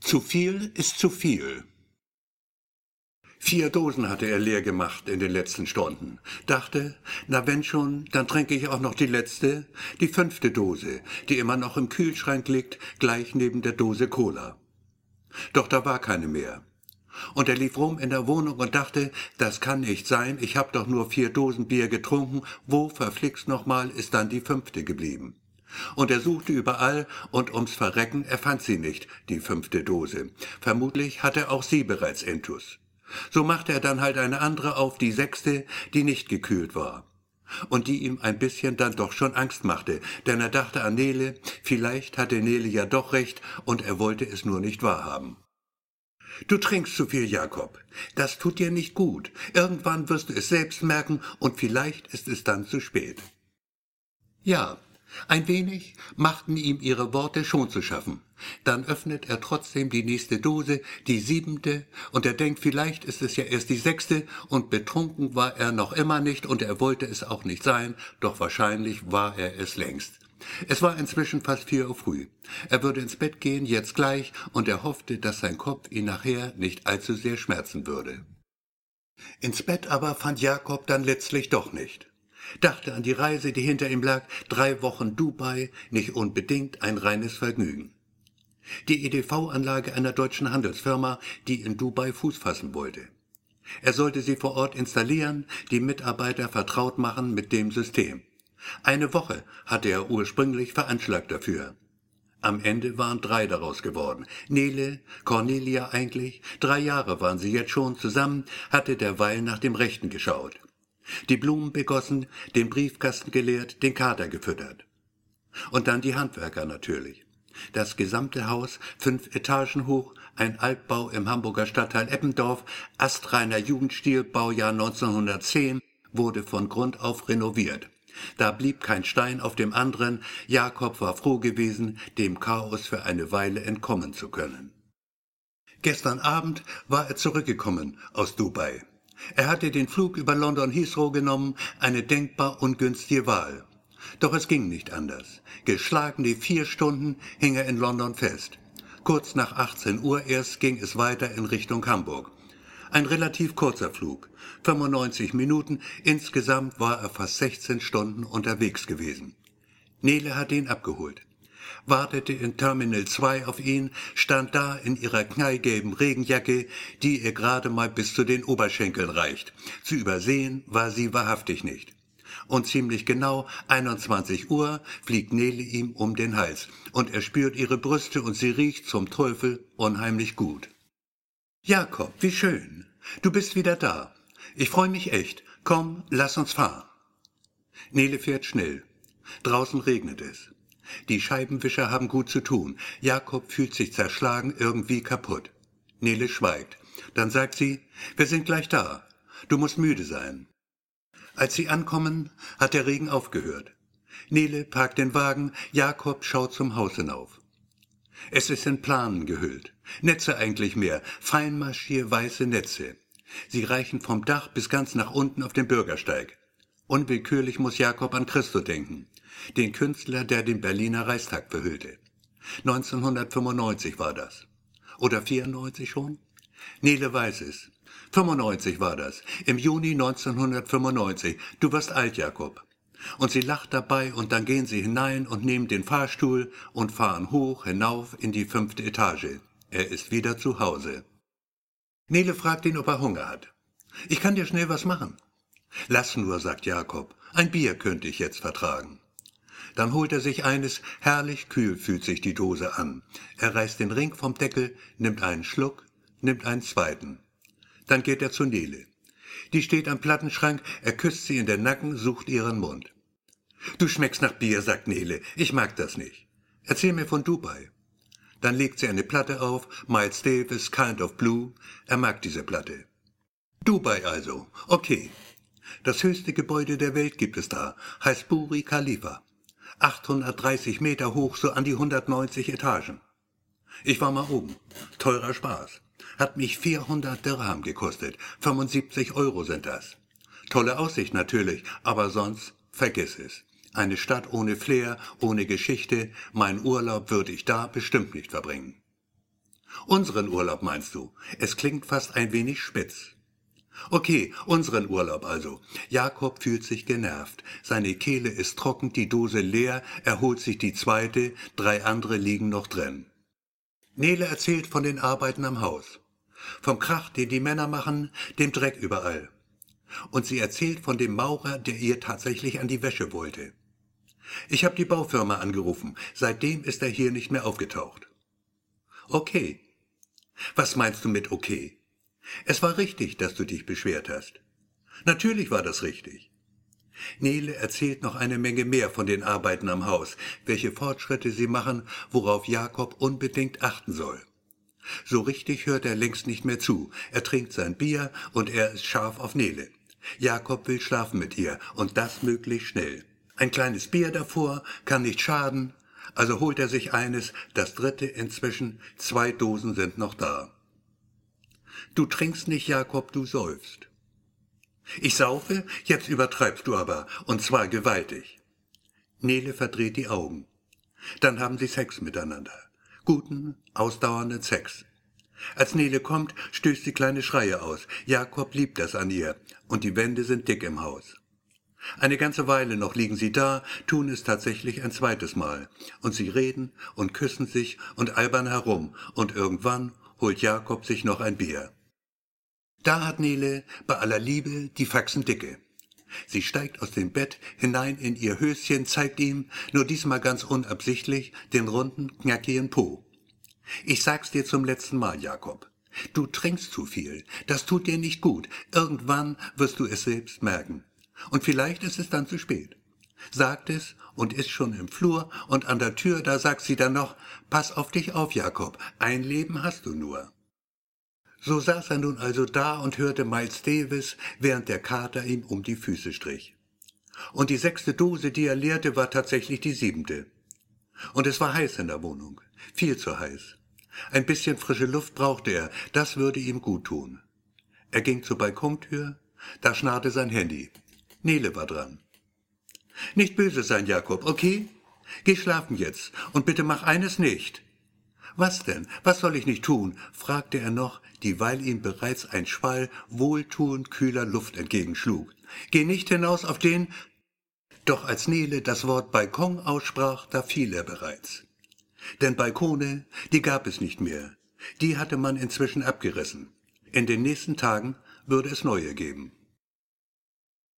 Zu viel ist zu viel. Vier Dosen hatte er leer gemacht in den letzten Stunden. Dachte, na wenn schon, dann trinke ich auch noch die letzte, die fünfte Dose, die immer noch im Kühlschrank liegt, gleich neben der Dose Cola. Doch da war keine mehr. Und er lief rum in der Wohnung und dachte, das kann nicht sein, ich hab doch nur vier Dosen Bier getrunken, wo verflixt nochmal ist dann die fünfte geblieben? Und er suchte überall, und ums Verrecken er fand sie nicht, die fünfte Dose. Vermutlich hatte auch sie bereits Intus. So machte er dann halt eine andere auf, die sechste, die nicht gekühlt war. Und die ihm ein bisschen dann doch schon Angst machte, denn er dachte an Nele, vielleicht hatte Nele ja doch recht, und er wollte es nur nicht wahrhaben. Du trinkst zu viel, Jakob. Das tut dir nicht gut. Irgendwann wirst du es selbst merken, und vielleicht ist es dann zu spät. Ja, ein wenig machten ihm ihre Worte schon zu schaffen. Dann öffnet er trotzdem die nächste Dose, die siebente, und er denkt, vielleicht ist es ja erst die sechste, und betrunken war er noch immer nicht, und er wollte es auch nicht sein, doch wahrscheinlich war er es längst. Es war inzwischen fast vier Uhr früh. Er würde ins Bett gehen, jetzt gleich, und er hoffte, dass sein Kopf ihn nachher nicht allzu sehr schmerzen würde. Ins Bett aber fand Jakob dann letztlich doch nicht dachte an die Reise, die hinter ihm lag, drei Wochen Dubai, nicht unbedingt ein reines Vergnügen. Die EDV-Anlage einer deutschen Handelsfirma, die in Dubai Fuß fassen wollte. Er sollte sie vor Ort installieren, die Mitarbeiter vertraut machen mit dem System. Eine Woche hatte er ursprünglich veranschlagt dafür. Am Ende waren drei daraus geworden. Nele, Cornelia eigentlich, drei Jahre waren sie jetzt schon zusammen, hatte derweil nach dem Rechten geschaut die Blumen begossen, den Briefkasten geleert, den Kater gefüttert. Und dann die Handwerker natürlich. Das gesamte Haus, fünf Etagen hoch, ein Altbau im Hamburger Stadtteil Eppendorf, astreiner Jugendstil, Baujahr 1910, wurde von Grund auf renoviert. Da blieb kein Stein auf dem anderen, Jakob war froh gewesen, dem Chaos für eine Weile entkommen zu können. Gestern Abend war er zurückgekommen aus Dubai. Er hatte den Flug über London Heathrow genommen, eine denkbar ungünstige Wahl. Doch es ging nicht anders. Geschlagene vier Stunden hing er in London fest. Kurz nach 18 Uhr erst ging es weiter in Richtung Hamburg. Ein relativ kurzer Flug, 95 Minuten, insgesamt war er fast 16 Stunden unterwegs gewesen. Nele hat ihn abgeholt wartete in Terminal 2 auf ihn, stand da in ihrer knallgelben Regenjacke, die ihr gerade mal bis zu den Oberschenkeln reicht. Zu übersehen war sie wahrhaftig nicht. Und ziemlich genau 21 Uhr fliegt Nele ihm um den Hals und er spürt ihre Brüste und sie riecht zum Teufel unheimlich gut. Jakob, wie schön. Du bist wieder da. Ich freue mich echt. Komm, lass uns fahren. Nele fährt schnell. Draußen regnet es. Die Scheibenwischer haben gut zu tun. Jakob fühlt sich zerschlagen, irgendwie kaputt. Nele schweigt. Dann sagt sie, wir sind gleich da. Du musst müde sein. Als sie ankommen, hat der Regen aufgehört. Nele parkt den Wagen, Jakob schaut zum Haus hinauf. Es ist in Planen gehüllt. Netze eigentlich mehr, feinmaschier weiße Netze. Sie reichen vom Dach bis ganz nach unten auf den Bürgersteig. Unwillkürlich muss Jakob an Christo denken den Künstler, der den Berliner Reichstag verhüllte. 1995 war das. Oder 94 schon? Nele weiß es. 95 war das. Im Juni 1995. Du wirst alt, Jakob. Und sie lacht dabei und dann gehen sie hinein und nehmen den Fahrstuhl und fahren hoch hinauf in die fünfte Etage. Er ist wieder zu Hause. Nele fragt ihn, ob er Hunger hat. Ich kann dir schnell was machen. Lass nur, sagt Jakob. Ein Bier könnte ich jetzt vertragen. Dann holt er sich eines, herrlich kühl fühlt sich die Dose an. Er reißt den Ring vom Deckel, nimmt einen Schluck, nimmt einen zweiten. Dann geht er zu Nele. Die steht am Plattenschrank, er küsst sie in den Nacken, sucht ihren Mund. Du schmeckst nach Bier, sagt Nele. Ich mag das nicht. Erzähl mir von Dubai. Dann legt sie eine Platte auf, Miles Davis, Kind of Blue. Er mag diese Platte. Dubai also. Okay. Das höchste Gebäude der Welt gibt es da, heißt Buri Khalifa. 830 Meter hoch, so an die 190 Etagen. Ich war mal oben. Teurer Spaß. Hat mich 400 Dirham gekostet. 75 Euro sind das. Tolle Aussicht natürlich, aber sonst vergiss es. Eine Stadt ohne Flair, ohne Geschichte, mein Urlaub würde ich da bestimmt nicht verbringen. Unseren Urlaub meinst du? Es klingt fast ein wenig spitz. Okay, unseren Urlaub also. Jakob fühlt sich genervt. Seine Kehle ist trocken, die Dose leer, er holt sich die zweite, drei andere liegen noch drin. Nele erzählt von den Arbeiten am Haus. Vom Krach, den die Männer machen, dem Dreck überall. Und sie erzählt von dem Maurer, der ihr tatsächlich an die Wäsche wollte. Ich habe die Baufirma angerufen. Seitdem ist er hier nicht mehr aufgetaucht. Okay. Was meinst du mit okay? Es war richtig, dass du dich beschwert hast. Natürlich war das richtig. Nele erzählt noch eine Menge mehr von den Arbeiten am Haus, welche Fortschritte sie machen, worauf Jakob unbedingt achten soll. So richtig hört er längst nicht mehr zu. Er trinkt sein Bier und er ist scharf auf Nele. Jakob will schlafen mit ihr und das möglichst schnell. Ein kleines Bier davor kann nicht schaden, also holt er sich eines, das dritte inzwischen, zwei Dosen sind noch da. Du trinkst nicht, Jakob, du säufst. Ich saufe, jetzt übertreibst du aber, und zwar gewaltig. Nele verdreht die Augen. Dann haben sie Sex miteinander. Guten, ausdauernden Sex. Als Nele kommt, stößt sie kleine Schreie aus. Jakob liebt das an ihr, und die Wände sind dick im Haus. Eine ganze Weile noch liegen sie da, tun es tatsächlich ein zweites Mal, und sie reden und küssen sich und albern herum, und irgendwann holt Jakob sich noch ein Bier. Da hat Nele bei aller Liebe die Faxen dicke. Sie steigt aus dem Bett hinein in ihr Höschen, zeigt ihm, nur diesmal ganz unabsichtlich, den runden, knackigen Po. Ich sag's dir zum letzten Mal, Jakob. Du trinkst zu viel. Das tut dir nicht gut. Irgendwann wirst du es selbst merken. Und vielleicht ist es dann zu spät. Sagt es und ist schon im Flur und an der Tür, da sagt sie dann noch, pass auf dich auf, Jakob, ein Leben hast du nur. So saß er nun also da und hörte Miles Davis, während der Kater ihm um die Füße strich. Und die sechste Dose, die er leerte, war tatsächlich die siebente. Und es war heiß in der Wohnung, viel zu heiß. Ein bisschen frische Luft brauchte er, das würde ihm gut tun. Er ging zur Balkontür, da schnarrte sein Handy. Nele war dran. Nicht böse sein, Jakob, okay? Geh schlafen jetzt und bitte mach eines nicht. Was denn? Was soll ich nicht tun? fragte er noch, dieweil ihm bereits ein Schwall wohltuend kühler Luft entgegenschlug. Geh nicht hinaus auf den. Doch als Nele das Wort Balkon aussprach, da fiel er bereits. Denn Balkone, die gab es nicht mehr. Die hatte man inzwischen abgerissen. In den nächsten Tagen würde es neue geben.